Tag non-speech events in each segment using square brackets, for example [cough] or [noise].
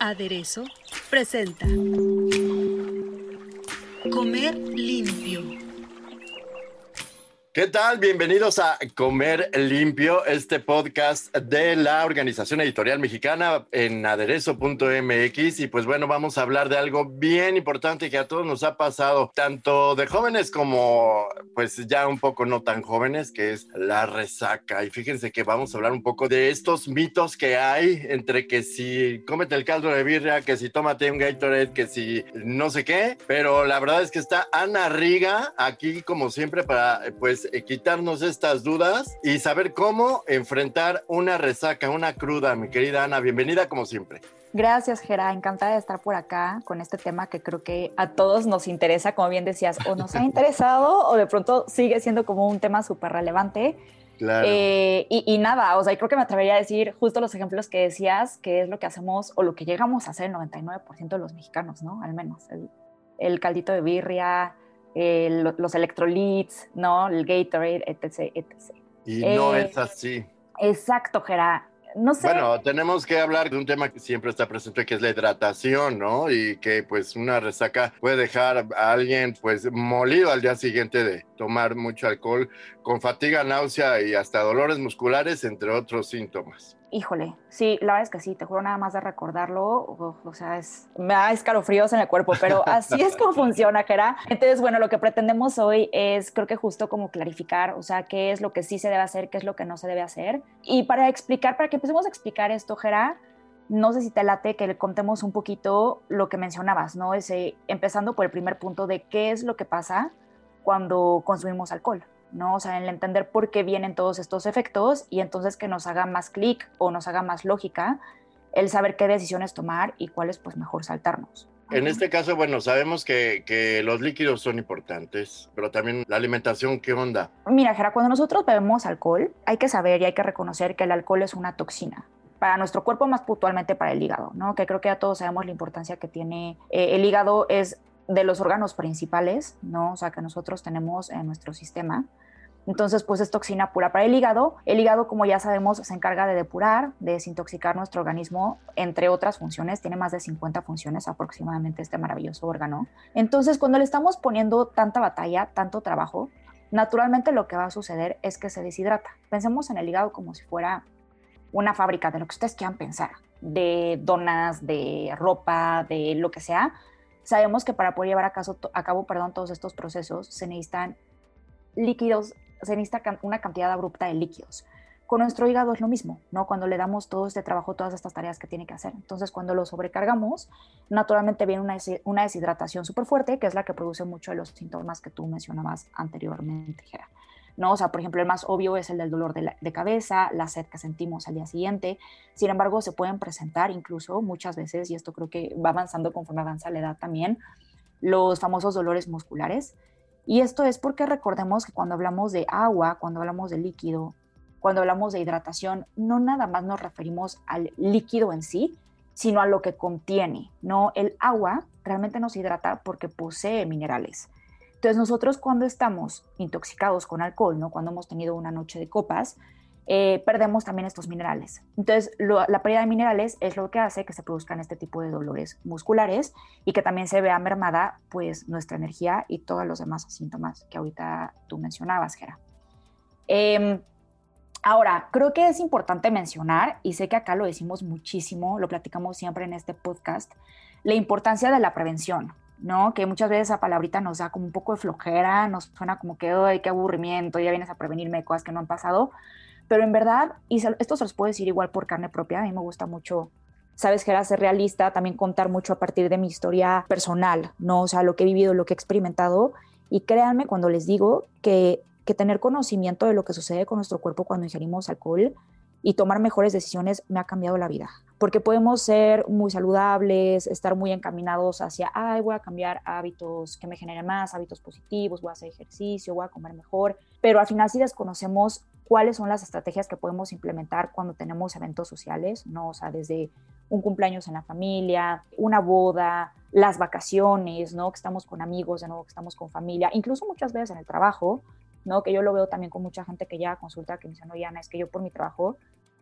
Aderezo presenta Comer limpio. ¿Qué tal? Bienvenidos a Comer Limpio, este podcast de la Organización Editorial Mexicana en aderezo.mx. Y pues bueno, vamos a hablar de algo bien importante que a todos nos ha pasado, tanto de jóvenes como pues ya un poco no tan jóvenes, que es la resaca. Y fíjense que vamos a hablar un poco de estos mitos que hay entre que si cómete el caldo de birria, que si tómate un Gatorade, que si no sé qué. Pero la verdad es que está Ana Riga aquí como siempre para pues eh, quitarnos estas dudas y saber cómo enfrentar una resaca, una cruda. Mi querida Ana, bienvenida como siempre. Gracias, Gera. Encantada de estar por acá con este tema que creo que a todos nos interesa, como bien decías, o nos ha interesado o de pronto sigue siendo como un tema súper relevante. Claro. Eh, y, y, nada, o sea, creo que me atrevería a decir justo los ejemplos que decías, que es lo que hacemos o lo que llegamos a hacer el 99% de los mexicanos, ¿no? Al menos. El, el caldito de birria, el, los electrolits, ¿no? El Gatorade, etc, etc. Y no eh, es así. Exacto, Gera. No sé. Bueno, tenemos que hablar de un tema que siempre está presente, que es la hidratación, ¿no? Y que pues una resaca puede dejar a alguien pues molido al día siguiente de tomar mucho alcohol, con fatiga, náusea y hasta dolores musculares, entre otros síntomas. Híjole, sí, la verdad es que sí, te juro nada más de recordarlo, o, o sea, es, me da escalofríos en el cuerpo, pero así es como [laughs] funciona, Jera. Entonces, bueno, lo que pretendemos hoy es, creo que justo como clarificar, o sea, qué es lo que sí se debe hacer, qué es lo que no se debe hacer. Y para explicar, para que empecemos a explicar esto, Jera, no sé si te late que le contemos un poquito lo que mencionabas, ¿no? Ese, empezando por el primer punto de qué es lo que pasa cuando consumimos alcohol. ¿No? O sea, el entender por qué vienen todos estos efectos y entonces que nos haga más clic o nos haga más lógica el saber qué decisiones tomar y cuáles pues mejor saltarnos. En este caso, bueno, sabemos que, que, los líquidos son importantes, pero también la alimentación, ¿qué onda? Mira, Jera, cuando nosotros bebemos alcohol, hay que saber y hay que reconocer que el alcohol es una toxina para nuestro cuerpo, más puntualmente para el hígado, ¿no? Que creo que ya todos sabemos la importancia que tiene. Eh, el hígado es de los órganos principales, ¿no? O sea, que nosotros tenemos en nuestro sistema. Entonces, pues es toxina pura para el hígado. El hígado, como ya sabemos, se encarga de depurar, de desintoxicar nuestro organismo, entre otras funciones. Tiene más de 50 funciones aproximadamente este maravilloso órgano. Entonces, cuando le estamos poniendo tanta batalla, tanto trabajo, naturalmente lo que va a suceder es que se deshidrata. Pensemos en el hígado como si fuera una fábrica de lo que ustedes quieran pensar, de donas, de ropa, de lo que sea. Sabemos que para poder llevar a, cabo todos estos procesos se necesitan líquidos se necesita una cantidad abrupta de líquidos. Con nuestro hígado es lo mismo, ¿no? Cuando le damos todo este trabajo, todas estas tareas que tiene que hacer. Entonces, cuando lo sobrecargamos, naturalmente viene una, deshidratación súper fuerte, que es la que produce mucho de los síntomas que tú mencionabas anteriormente, Gera. ¿No? O sea, por ejemplo, el más obvio es el del dolor de, cabeza, la sed que sentimos al día siguiente. Sin embargo, se pueden presentar incluso muchas veces, y esto creo que va avanzando conforme avanza la edad también, los famosos dolores musculares, y esto es porque recordemos que cuando hablamos de agua, cuando hablamos de líquido, cuando hablamos de hidratación, no nada más nos referimos al líquido en sí, sino a lo que contiene. No, el agua realmente nos hidrata porque posee minerales. Entonces nosotros cuando estamos intoxicados con alcohol, ¿no? cuando hemos tenido una noche de copas, eh, perdemos también estos minerales. Entonces, la pérdida de minerales es lo que hace que se produzcan este tipo de dolores musculares y que también se vea mermada pues nuestra energía y todos los demás síntomas que ahorita tú mencionabas, Gera. Eh, ahora, creo que es importante mencionar, y sé que acá lo decimos muchísimo, lo platicamos siempre en este podcast, la importancia de la prevención, ¿no? Que muchas veces esa palabrita nos da como un poco de flojera, nos suena como que, ay, qué aburrimiento, ya vienes a prevenirme cosas que no han pasado, pero en verdad, y esto se los puedo decir igual por carne propia, a mí me gusta mucho, sabes que era ser realista, también contar mucho a partir de mi historia personal, ¿no? O sea, lo que he vivido, lo que he experimentado. Y créanme cuando les digo que que tener conocimiento de lo que sucede con nuestro cuerpo cuando ingerimos alcohol y tomar mejores decisiones me ha cambiado la vida. Porque podemos ser muy saludables, estar muy encaminados hacia, ay, voy a cambiar hábitos que me generen más, hábitos positivos, voy a hacer ejercicio, voy a comer mejor. Pero al final si desconocemos cuáles son las estrategias que podemos implementar cuando tenemos eventos sociales, ¿no? O sea, desde un cumpleaños en la familia, una boda, las vacaciones, ¿no? Que estamos con amigos, de nuevo que estamos con familia, incluso muchas veces en el trabajo, ¿no? Que yo lo veo también con mucha gente que ya consulta, que me dice, no, Ana, es que yo por mi trabajo,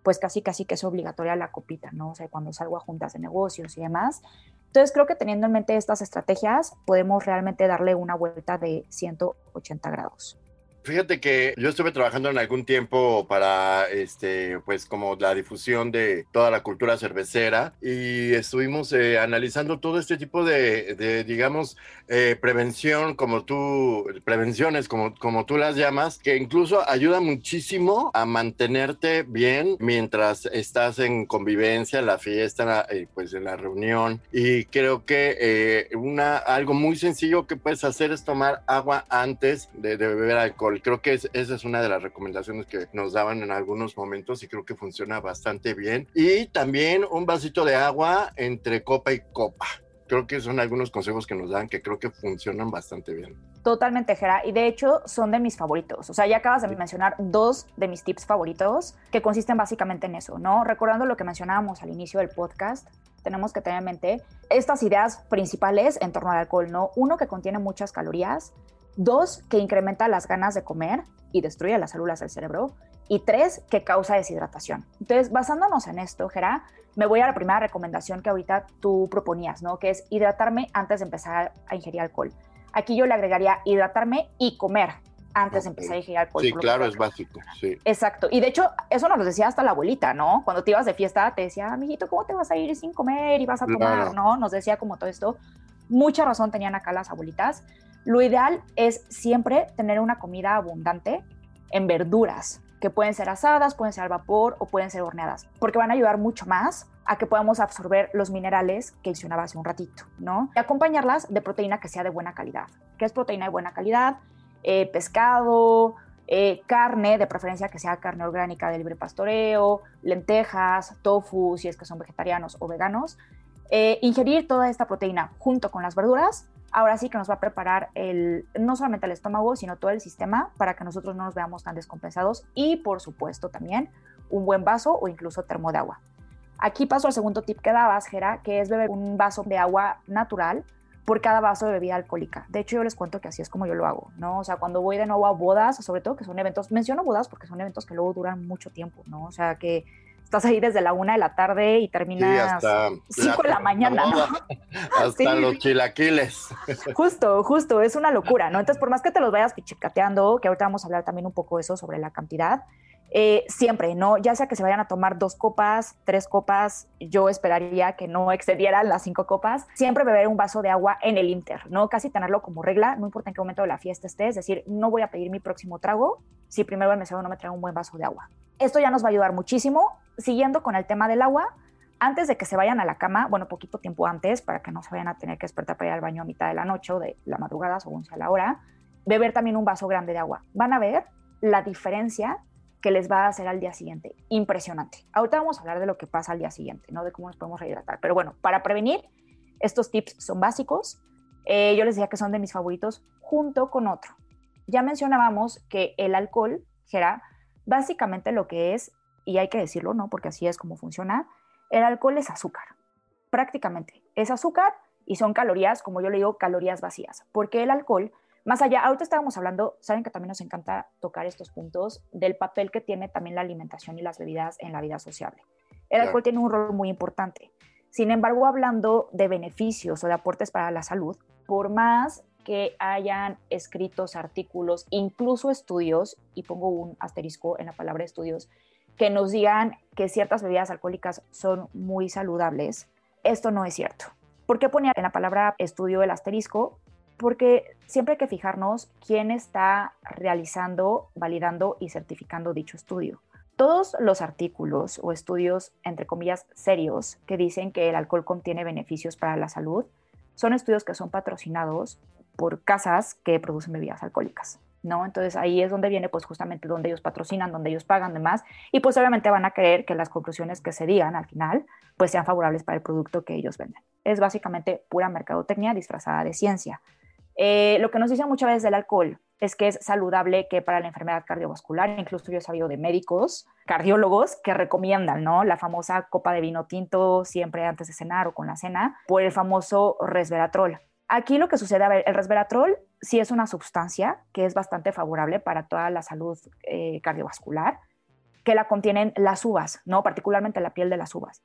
pues casi, casi que es obligatoria la copita, ¿no? O sea, cuando salgo a juntas de negocios y demás. Entonces, creo que teniendo en mente estas estrategias, podemos realmente darle una vuelta de 180 grados. Fíjate que yo estuve trabajando en algún tiempo para, este, pues como la difusión de toda la cultura cervecera y estuvimos eh, analizando todo este tipo de, digamos, eh, prevención, como tú, prevenciones, como, como tú las llamas, que incluso ayuda muchísimo a mantenerte bien mientras estás en convivencia, en la fiesta, eh, pues en la reunión. Y creo que una, algo muy sencillo que puedes hacer es tomar agua antes de beber alcohol creo que esa es una de las recomendaciones que nos daban en algunos momentos y creo que funciona bastante bien. Y también un vasito de agua entre copa y copa. Creo que son algunos consejos que nos dan que creo que funcionan bastante bien. Totalmente, Jera. Y de hecho son de mis favoritos. O sea, ya acabas de mencionar dos de mis tips favoritos que consisten básicamente en eso, ¿no? Recordando lo que mencionábamos al inicio del podcast, tenemos que tener en mente estas ideas principales en torno al alcohol, ¿no? Uno que contiene muchas calorías, Dos, que incrementa las ganas de comer y destruye las células del cerebro. Y tres, que causa deshidratación. Entonces, basándonos en esto, Gera, me voy a la primera recomendación que ahorita tú proponías, ¿no? Que es hidratarme antes de empezar a ingerir alcohol. Aquí yo le agregaría hidratarme y comer antes de empezar a ingerir alcohol. Sí, claro, es básico, sí. Exacto. Y de hecho, eso nos lo decía hasta la abuelita, ¿no? Cuando te ibas de fiesta, te decía, amiguito, ¿cómo te vas a ir sin comer y vas a tomar, no? Nos decía como todo esto. Mucha razón tenían acá las abuelitas. Lo ideal es siempre tener una comida abundante en verduras, que pueden ser asadas, pueden ser al vapor o pueden ser horneadas, porque van a ayudar mucho más a que podamos absorber los minerales que mencionaba hace un ratito, ¿no? Y acompañarlas de proteína que sea de buena calidad. ¿Qué es proteína de buena calidad? Eh, pescado, eh, carne, de preferencia que sea carne orgánica de libre pastoreo, lentejas, tofu, si es que son vegetarianos o veganos. Eh, ingerir toda esta proteína junto con las verduras ahora sí que nos va a preparar el, no solamente el estómago, sino todo el sistema para que nosotros no nos veamos tan descompensados y por supuesto también un buen vaso o incluso termo de agua. Aquí paso al segundo tip que dabas, Jera, que es beber un vaso de agua natural por cada vaso de bebida alcohólica. De hecho, yo les cuento que así es como yo lo hago, ¿no? O sea, cuando voy de nuevo a bodas, sobre todo que son eventos, menciono bodas porque son eventos que luego duran mucho tiempo, ¿no? O sea, que estás ahí desde la una de la tarde y terminas hasta cinco de la mañana, ¿no? [laughs] Hasta los chilaquiles. Justo, justo, es una locura, ¿no? Entonces, por más que te los vayas pichicateando, que ahorita vamos a hablar también un poco de eso sobre la cantidad, eh, siempre, ¿no? Ya sea que se vayan a tomar dos copas, tres copas, yo esperaría que no excedieran las cinco copas, siempre beber un vaso de agua en el inter, ¿no? Casi tenerlo como regla, no importa en qué momento de la fiesta estés, es decir, no voy a pedir mi próximo trago si primero el mesero no me trae un buen vaso de agua. Esto ya nos va a ayudar muchísimo. Siguiendo con el tema del agua, antes de que se vayan a la cama, bueno, poquito tiempo antes, para que no se vayan a tener que despertar para ir al baño a mitad de la noche o de la madrugada, según sea la hora, beber también un vaso grande de agua. Van a ver la diferencia que les va a hacer al día siguiente. Impresionante. Ahorita vamos a hablar de lo que pasa al día siguiente, ¿no? De cómo nos podemos rehidratar. Pero bueno, para prevenir, estos tips son básicos. Eh, yo les decía que son de mis favoritos junto con otro. Ya mencionábamos que el alcohol, Gera, básicamente lo que es, y hay que decirlo, ¿no? Porque así es como funciona, el alcohol es azúcar. Prácticamente es azúcar y son calorías, como yo le digo, calorías vacías. Porque el alcohol más allá, ahorita estábamos hablando, saben que también nos encanta tocar estos puntos del papel que tiene también la alimentación y las bebidas en la vida sociable. El alcohol tiene un rol muy importante. Sin embargo, hablando de beneficios o de aportes para la salud, por más que hayan escritos artículos, incluso estudios, y pongo un asterisco en la palabra estudios, que nos digan que ciertas bebidas alcohólicas son muy saludables, esto no es cierto. ¿Por qué ponía en la palabra estudio el asterisco? Porque siempre hay que fijarnos quién está realizando, validando y certificando dicho estudio. Todos los artículos o estudios, entre comillas, serios, que dicen que el alcohol contiene beneficios para la salud, son estudios que son patrocinados por casas que producen bebidas alcohólicas. ¿no? Entonces ahí es donde viene pues justamente donde ellos patrocinan, donde ellos pagan demás y pues obviamente van a querer que las conclusiones que se digan al final pues sean favorables para el producto que ellos venden. Es básicamente pura mercadotecnia disfrazada de ciencia. Eh, lo que nos dicen muchas veces del alcohol es que es saludable que para la enfermedad cardiovascular, incluso yo he sabido de médicos, cardiólogos que recomiendan, ¿no? La famosa copa de vino tinto siempre antes de cenar o con la cena por el famoso resveratrol. Aquí lo que sucede, a ver, el resveratrol sí es una sustancia que es bastante favorable para toda la salud eh, cardiovascular, que la contienen las uvas, ¿no? Particularmente la piel de las uvas.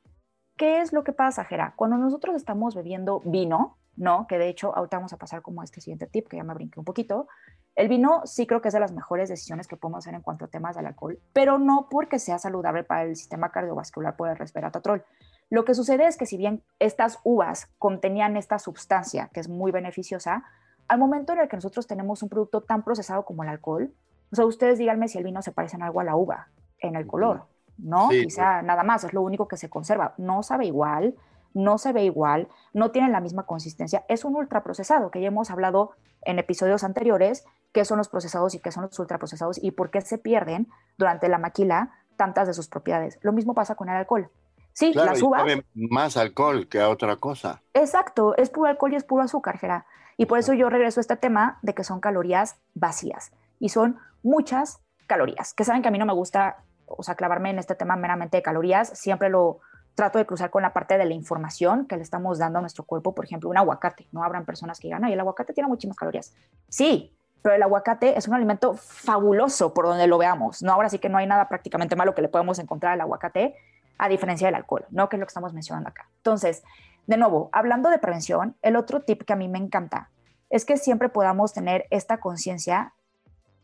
¿Qué es lo que pasa, Jera? Cuando nosotros estamos bebiendo vino, ¿no? Que de hecho, ahorita vamos a pasar como a este siguiente tip, que ya me brinqué un poquito. El vino sí creo que es de las mejores decisiones que podemos hacer en cuanto a temas del alcohol, pero no porque sea saludable para el sistema cardiovascular por el resveratrol. Lo que sucede es que si bien estas uvas contenían esta sustancia que es muy beneficiosa, al momento en el que nosotros tenemos un producto tan procesado como el alcohol, o sea, ustedes díganme si el vino se parece en algo a la uva, en el color, ¿no? Quizá nada más, es lo único que se conserva. No sabe igual, no se ve igual, no tiene la misma consistencia. Es un ultraprocesado, que ya hemos hablado en episodios anteriores, qué son los procesados y qué son los ultraprocesados y por qué se pierden durante la maquila tantas de sus propiedades. Lo mismo pasa con el alcohol. Sí, las uvas. más alcohol que a otra cosa. Exacto, es puro alcohol y es puro azúcar, Gera. Y por eso yo regreso a este tema de que son calorías vacías. Y son muchas calorías. Que saben que a mí no me gusta, o sea, clavarme en este tema meramente de calorías. Siempre lo, trato de cruzar con la parte de la información que le estamos dando a nuestro cuerpo, por ejemplo, un aguacate. No habrán personas que digan, ay, el aguacate tiene muchísimas calorías. Sí, pero el aguacate es un alimento fabuloso por donde lo veamos. No, ahora sí que no hay nada prácticamente malo que le podemos encontrar al aguacate, a diferencia del alcohol, ¿no? Que es lo que estamos mencionando acá. Entonces, de nuevo, hablando de prevención, el otro tip que a mí me encanta es que siempre podamos tener esta conciencia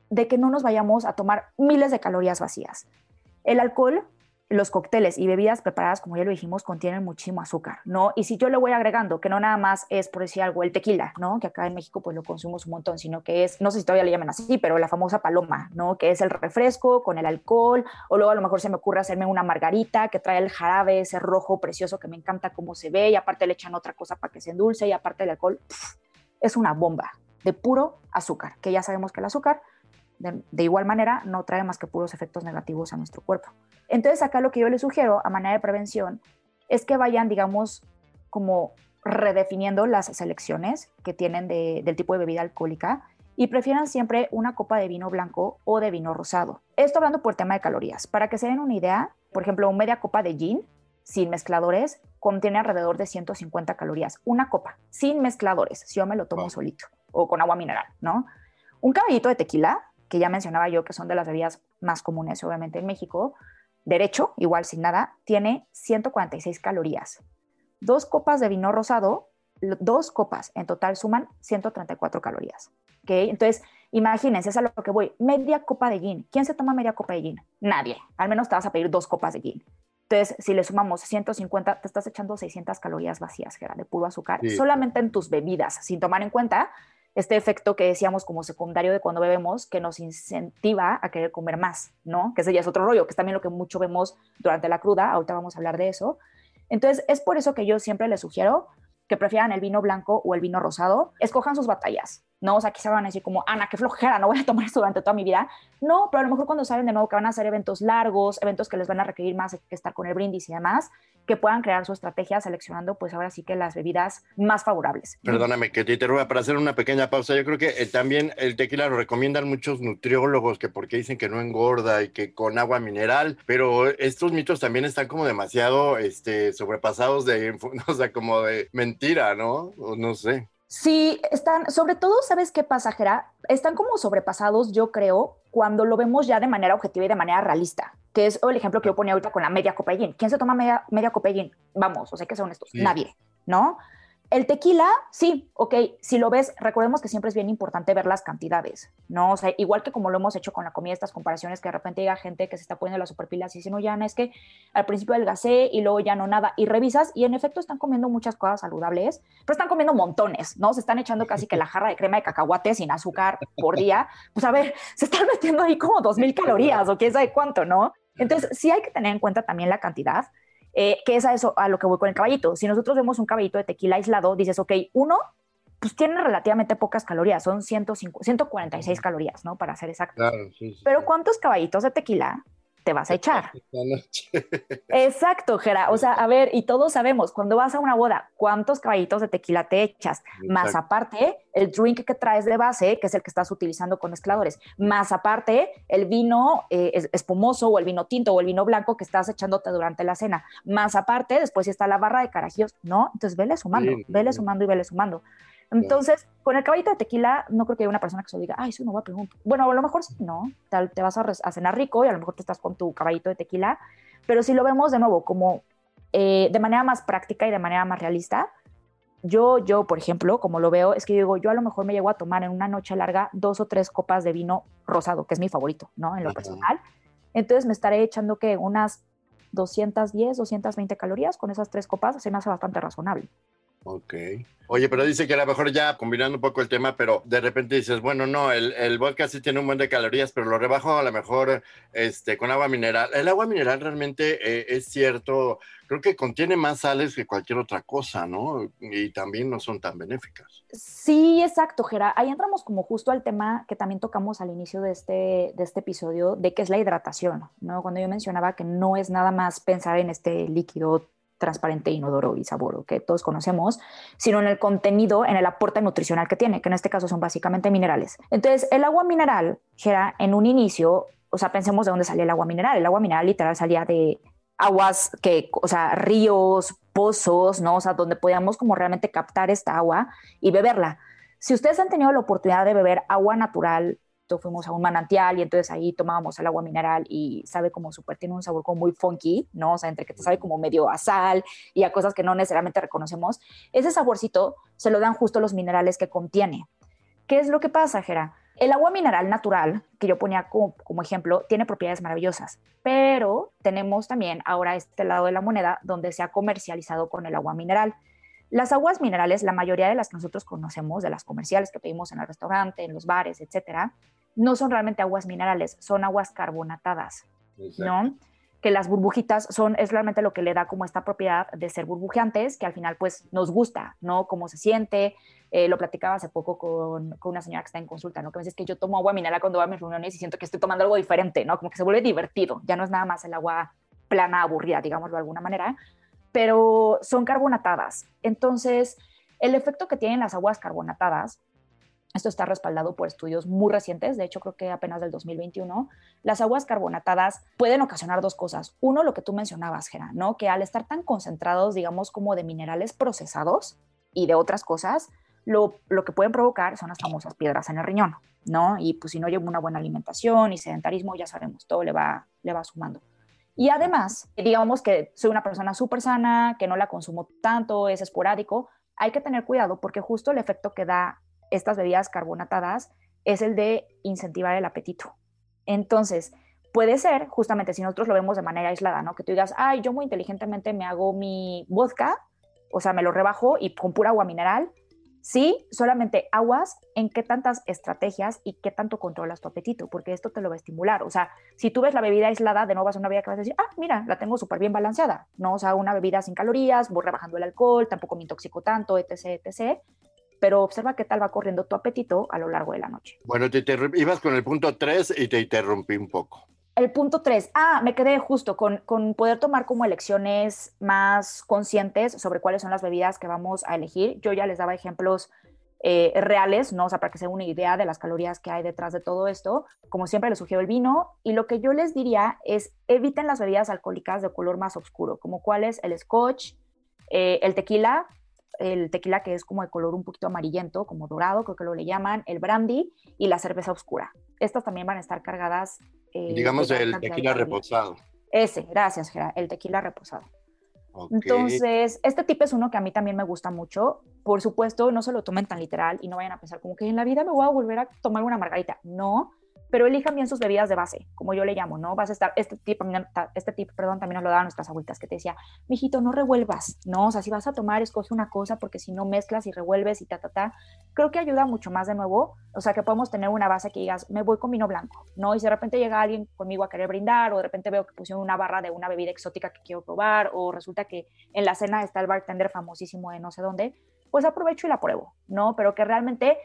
de que no nos vayamos a tomar miles de calorías vacías. El alcohol los cócteles y bebidas preparadas, como ya lo dijimos, contienen muchísimo azúcar, ¿no? Y si yo le voy agregando, que no nada más es, por decir algo, el tequila, ¿no? Que acá en México pues lo consumimos un montón, sino que es, no sé si todavía le llaman así, pero la famosa paloma, ¿no? Que es el refresco con el alcohol, o luego a lo mejor se me ocurre hacerme una margarita que trae el jarabe, ese rojo precioso que me encanta cómo se ve, y aparte le echan otra cosa para que se endulce, y aparte el alcohol, es una bomba de puro azúcar, que ya sabemos que el azúcar de, igual manera no trae más que puros efectos negativos a nuestro cuerpo. Entonces acá lo que yo les sugiero a manera de prevención es que vayan, digamos, como redefiniendo las selecciones que tienen del tipo de bebida alcohólica y prefieran siempre una copa de vino blanco o de vino rosado. Esto hablando por tema de calorías. Para que se den una idea, por ejemplo, una media copa de gin sin mezcladores contiene alrededor de 150 calorías. Una copa sin mezcladores, si yo me lo tomo solito o con agua mineral, ¿no? Un caballito de tequila que ya mencionaba yo que son de las bebidas más comunes obviamente en México, derecho, igual sin nada, tiene 146 calorías. Dos copas de vino rosado, dos copas en total suman 134 calorías. ¿okay? Entonces, imagínense, es a lo que voy, media copa de gin. ¿Quién se toma media copa de gin? Nadie. Al menos te vas a pedir dos copas de gin. Entonces, si le sumamos 150, te estás echando 600 calorías vacías, que era de puro azúcar, solamente en tus bebidas, sin tomar en cuenta este efecto que decíamos como secundario de cuando bebemos, que nos incentiva a querer comer más, ¿no? Que ese ya es otro rollo, que es también lo que mucho vemos durante la cruda, ahorita vamos a hablar de eso. Entonces, es por eso que yo siempre les sugiero que prefieran el vino blanco o el vino rosado, escojan sus batallas, ¿no? O sea, quizá van a decir como, Ana, qué flojera, no voy a tomar [laughs] esto durante toda mi vida. No, pero a lo mejor cuando saben de nuevo que van a hacer eventos largos, eventos que les van a requerir más que estar con el brindis y demás, que puedan crear su estrategia seleccionando, pues ahora sí que las bebidas más favorables. Perdóname que te interrumpa para hacer una pequeña pausa. Yo creo que eh, también el tequila lo recomiendan muchos nutriólogos que porque dicen que no engorda y que con agua mineral, pero estos mitos también están como demasiado este, sobrepasados de, [laughs] o sea, como de mentira, ¿no? No sé. Sí, están, sobre todo, ¿sabes qué pasajera? Están como sobrepasados, yo creo, cuando lo vemos ya de manera objetiva y de manera realista, que es el ejemplo que yo ponía ahorita con la media copa de gin. ¿Quién se toma media, media copa de gin? Vamos, o sea, que son estos, nadie, ¿no? El tequila, sí, ok, si lo ves, recordemos que siempre es bien importante ver las cantidades, ¿no? O sea, igual que como lo hemos hecho con la comida, estas comparaciones que de repente llega gente que se está poniendo las superpilas y dice, no, ya no, es que al principio adelgacé y luego ya no nada, y revisas y en efecto están comiendo muchas cosas saludables, pero están comiendo montones, ¿no? Se están echando casi que la jarra de crema de cacahuate sin azúcar por día, pues a ver, se están metiendo ahí como dos mil calorías o quién sabe cuánto, ¿no? Entonces, sí hay que tener en cuenta también la cantidad eh, que es a eso a lo que voy con el caballito. Si nosotros vemos un caballito de tequila aislado, dices, ok, uno, pues tiene relativamente pocas calorías, son 105, 146 calorías, ¿no? Para ser exacto. Claro, sí, sí, Pero. ¿cuántos caballitos de tequila te vas a echar? [laughs] Exacto, Gera. O sea, a ver, y todos sabemos, cuando vas a una boda, ¿cuántos caballitos de tequila te echas? Más aparte, el drink que traes de base, que es el que estás utilizando con mezcladores. Más aparte, el vino eh, es- espumoso o el vino tinto o el vino blanco que estás echándote durante la cena. Más aparte, después está la barra de carajillos, ¿no? Entonces, vele sumando, Sí, vele sí. sumando y vele sumando. Entonces, con el caballito de tequila, no creo que haya una persona que se diga, ay, eso no va a preguntar. Bueno, a lo mejor sí, no, tal, te vas a, a cenar rico y a lo mejor te estás con tu caballito de tequila, pero si lo vemos de nuevo como eh, de manera más práctica y de manera más realista, yo, yo, por ejemplo, como lo veo, es que digo, yo a lo mejor me llego a tomar en una noche larga dos o tres copas de vino rosado, que es mi favorito, ¿no? En lo Ajá. personal. Entonces me estaré echando que unas 210, 220 calorías con esas tres copas, se me hace bastante razonable. Ok. Oye, pero dice que a lo mejor ya combinando un poco el tema, pero de repente dices, bueno, no, el, el vodka sí tiene un buen de calorías, pero lo rebajo a lo mejor este, con agua mineral. El agua mineral realmente eh, es cierto, creo que contiene más sales que cualquier otra cosa, ¿no? Y también no son tan benéficas. Sí, exacto, Gera. Ahí entramos como justo al tema que también tocamos al inicio de este, de este episodio, de qué es la hidratación, ¿no? Cuando yo mencionaba que no es nada más pensar en este líquido transparente, inodoro y sabor que todos conocemos, sino en el contenido, en el aporte nutricional que tiene, que en este caso son básicamente minerales. Entonces, el agua mineral, Gera, en un inicio, o sea, pensemos de dónde salía el agua mineral. El agua mineral literal salía de aguas que, o sea, ríos, pozos, ¿no? O sea, donde podíamos como realmente captar esta agua y beberla. Si ustedes han tenido la oportunidad de beber agua natural, fuimos a un manantial y entonces ahí tomábamos el agua mineral y sabe como súper, tiene un sabor como muy funky, ¿no? O sea, entre que te sabe como medio a sal y a cosas que no necesariamente reconocemos. Ese saborcito se lo dan justo los minerales que contiene. ¿Qué es lo que pasa, Jera? El agua mineral natural, que yo ponía como, como ejemplo, tiene propiedades maravillosas, pero tenemos también ahora este lado de la moneda donde se ha comercializado con el agua mineral. Las aguas minerales, la mayoría de las que nosotros conocemos, de las comerciales que pedimos en el restaurante, en los bares, etcétera, no son realmente aguas minerales, son aguas carbonatadas, ¿no? Que las burbujitas son, es realmente lo que le da como esta propiedad de ser burbujeantes, que al final pues nos gusta, ¿no? Cómo se siente. Eh, lo platicaba hace poco con, con una señora que está en consulta, ¿no? Que me dice "Es que yo tomo agua mineral cuando voy a mis reuniones y siento que estoy tomando algo diferente, ¿no? Como que se vuelve divertido, ya no es nada más el agua plana, aburrida, digámoslo de alguna manera, pero son carbonatadas. Entonces, el efecto que tienen las aguas carbonatadas, esto está respaldado por estudios muy recientes, de hecho creo que apenas del 2021, las aguas carbonatadas pueden ocasionar dos cosas. Uno, lo que tú mencionabas, Gera, ¿no? Que al estar tan concentrados, digamos, como de minerales procesados y de otras cosas, lo, lo que pueden provocar son las famosas piedras en el riñón, ¿no? Y pues si no llevo una buena alimentación y sedentarismo, ya sabemos, todo le va, le va sumando. Y además, digamos que soy una persona súper sana, que no la consumo tanto, es esporádico, hay que tener cuidado porque justo el efecto que da estas bebidas carbonatadas es el de incentivar el apetito. Entonces, puede ser, justamente si nosotros lo vemos de manera aislada, ¿no? Que tú digas, ay, yo muy inteligentemente me hago mi vodka, o sea, me lo rebajo y con pura agua mineral. Sí, solamente aguas en qué tantas estrategias y qué tanto controlas tu apetito, porque esto te lo va a estimular. O sea, si tú ves la bebida aislada, de nuevo vas a una bebida que vas a decir, ah, mira, la tengo súper bien balanceada, ¿no? O sea, una bebida sin calorías, voy rebajando el alcohol, tampoco me intoxico tanto, etc., etc pero observa qué tal va corriendo tu apetito a lo largo de la noche. Bueno, te ibas con el punto 3 y te interrumpí un poco. El punto 3, ah, me quedé justo con, con, poder tomar como elecciones más conscientes sobre cuáles son las bebidas que vamos a elegir. Yo ya les daba ejemplos eh, reales, ¿no? O sea, para que se una idea de las calorías que hay detrás de todo esto. Como siempre, les sugiero el vino. Y lo que yo les diría es eviten las bebidas alcohólicas de color más oscuro, como cuál es el scotch, eh, el tequila, el tequila que es como de color un poquito amarillento, como dorado, creo que lo le llaman, el brandy y la cerveza oscura. Estas también van a estar cargadas. Eh, Digamos el tequila reposado. Ese, gracias, Gera, el tequila reposado. Okay. Entonces, este tip es uno que a mí también me gusta mucho. Por supuesto, no se lo tomen tan literal y no vayan a pensar como que en la vida me voy a volver a tomar una margarita. No, pero elijan bien sus bebidas de base, como yo le llamo, ¿no? Vas a estar, este tip, este tip, perdón, también nos lo daban nuestras abuelitas, que te decía, mijito, no revuelvas, ¿no? O sea, si vas a tomar, escoge una cosa, porque si no mezclas y revuelves y ta, ta, ta, creo que ayuda mucho más de nuevo, o sea, que podemos tener una base que digas, me voy con vino blanco, ¿no? Y si de repente llega alguien conmigo a querer brindar, o de repente veo que pusieron una barra de una bebida exótica que quiero probar, o resulta que en la cena está el bartender famosísimo de no sé dónde, pues aprovecho y la pruebo, ¿no? Pero que realmente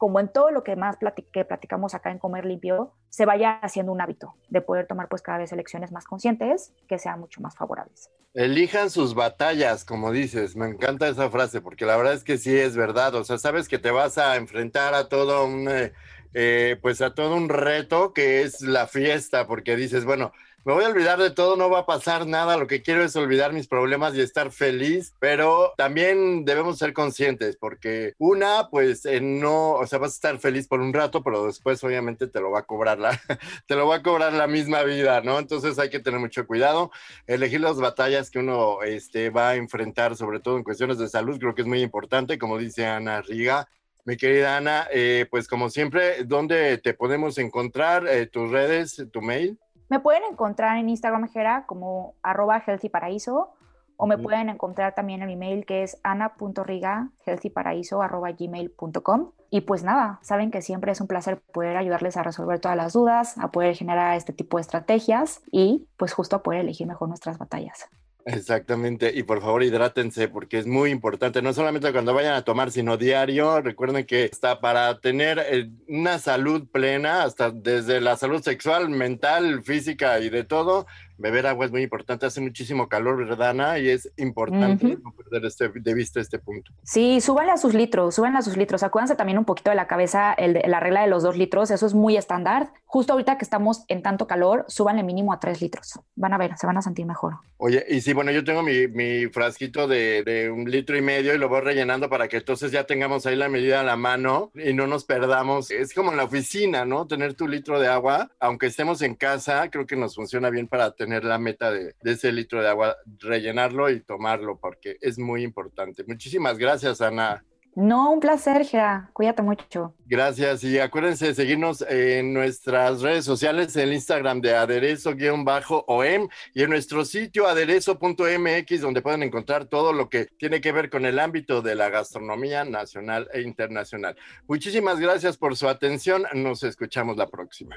como en todo lo que más que platicamos acá en Comer Limpio, se vaya haciendo un hábito de poder tomar pues cada vez elecciones más conscientes que sean mucho más favorables. Elijan sus batallas, como dices, me encanta esa frase, porque la verdad es que sí es verdad, o sea, sabes que te vas a enfrentar a todo un, eh, eh, pues a todo un reto que es la fiesta, porque dices, bueno, me voy a olvidar de todo, no va a pasar nada, lo que quiero es olvidar mis problemas y estar feliz, pero también debemos ser conscientes porque una, pues no, o sea, vas a estar feliz por un rato, pero después obviamente te lo va a cobrar la, [laughs] te lo va a cobrar la misma vida, ¿no? Entonces hay que tener mucho cuidado, elegir las batallas que uno este, va a enfrentar, sobre todo en cuestiones de salud, creo que es muy importante, como dice Ana Riga, mi querida Ana, eh, pues como siempre, ¿dónde te podemos encontrar? Eh, ¿Tus redes, tu mail? Me pueden encontrar en Instagram, Jera, como arroba healthyparaíso, o me pueden encontrar también en mi mail que es ana.riga.healthyparaíso.gmail.com. Y pues nada, saben que siempre es un placer poder ayudarles a resolver todas las dudas, a poder generar este tipo de estrategias y pues justo a poder elegir mejor nuestras batallas. Exactamente, y por favor hidrátense porque es muy importante, no solamente cuando vayan a tomar, sino diario. Recuerden que está para tener eh, una salud plena, hasta desde la salud sexual, mental, física y de todo, beber agua es muy importante, hace muchísimo calor, ¿verdad, Ana? Y es importante no perder este, de vista este punto. Sí, súbanle a sus litros, súbanle a sus litros. Acuérdense también un poquito de la cabeza, el la regla de los dos litros, eso es muy estándar. Justo ahorita que estamos en tanto calor, súbanle mínimo a tres litros. Van a ver, se van a sentir mejor. Oye, y sí, bueno, yo tengo mi, mi frasquito de, de, un litro y medio y lo voy rellenando para que entonces ya tengamos ahí la medida a la mano y no nos perdamos. Es como en la oficina, ¿no? Tener tu litro de agua, aunque estemos en casa, creo que nos funciona bien para tener tener la meta de, ese litro de agua, rellenarlo y tomarlo, porque es muy importante. Muchísimas gracias, Ana. No, un placer, Gera. Cuídate mucho. Gracias. Y acuérdense de seguirnos en nuestras redes sociales, en el Instagram de aderezo-om y en nuestro sitio aderezo.mx, donde pueden encontrar todo lo que tiene que ver con el ámbito de la gastronomía nacional e internacional. Muchísimas gracias por su atención. Nos escuchamos la próxima.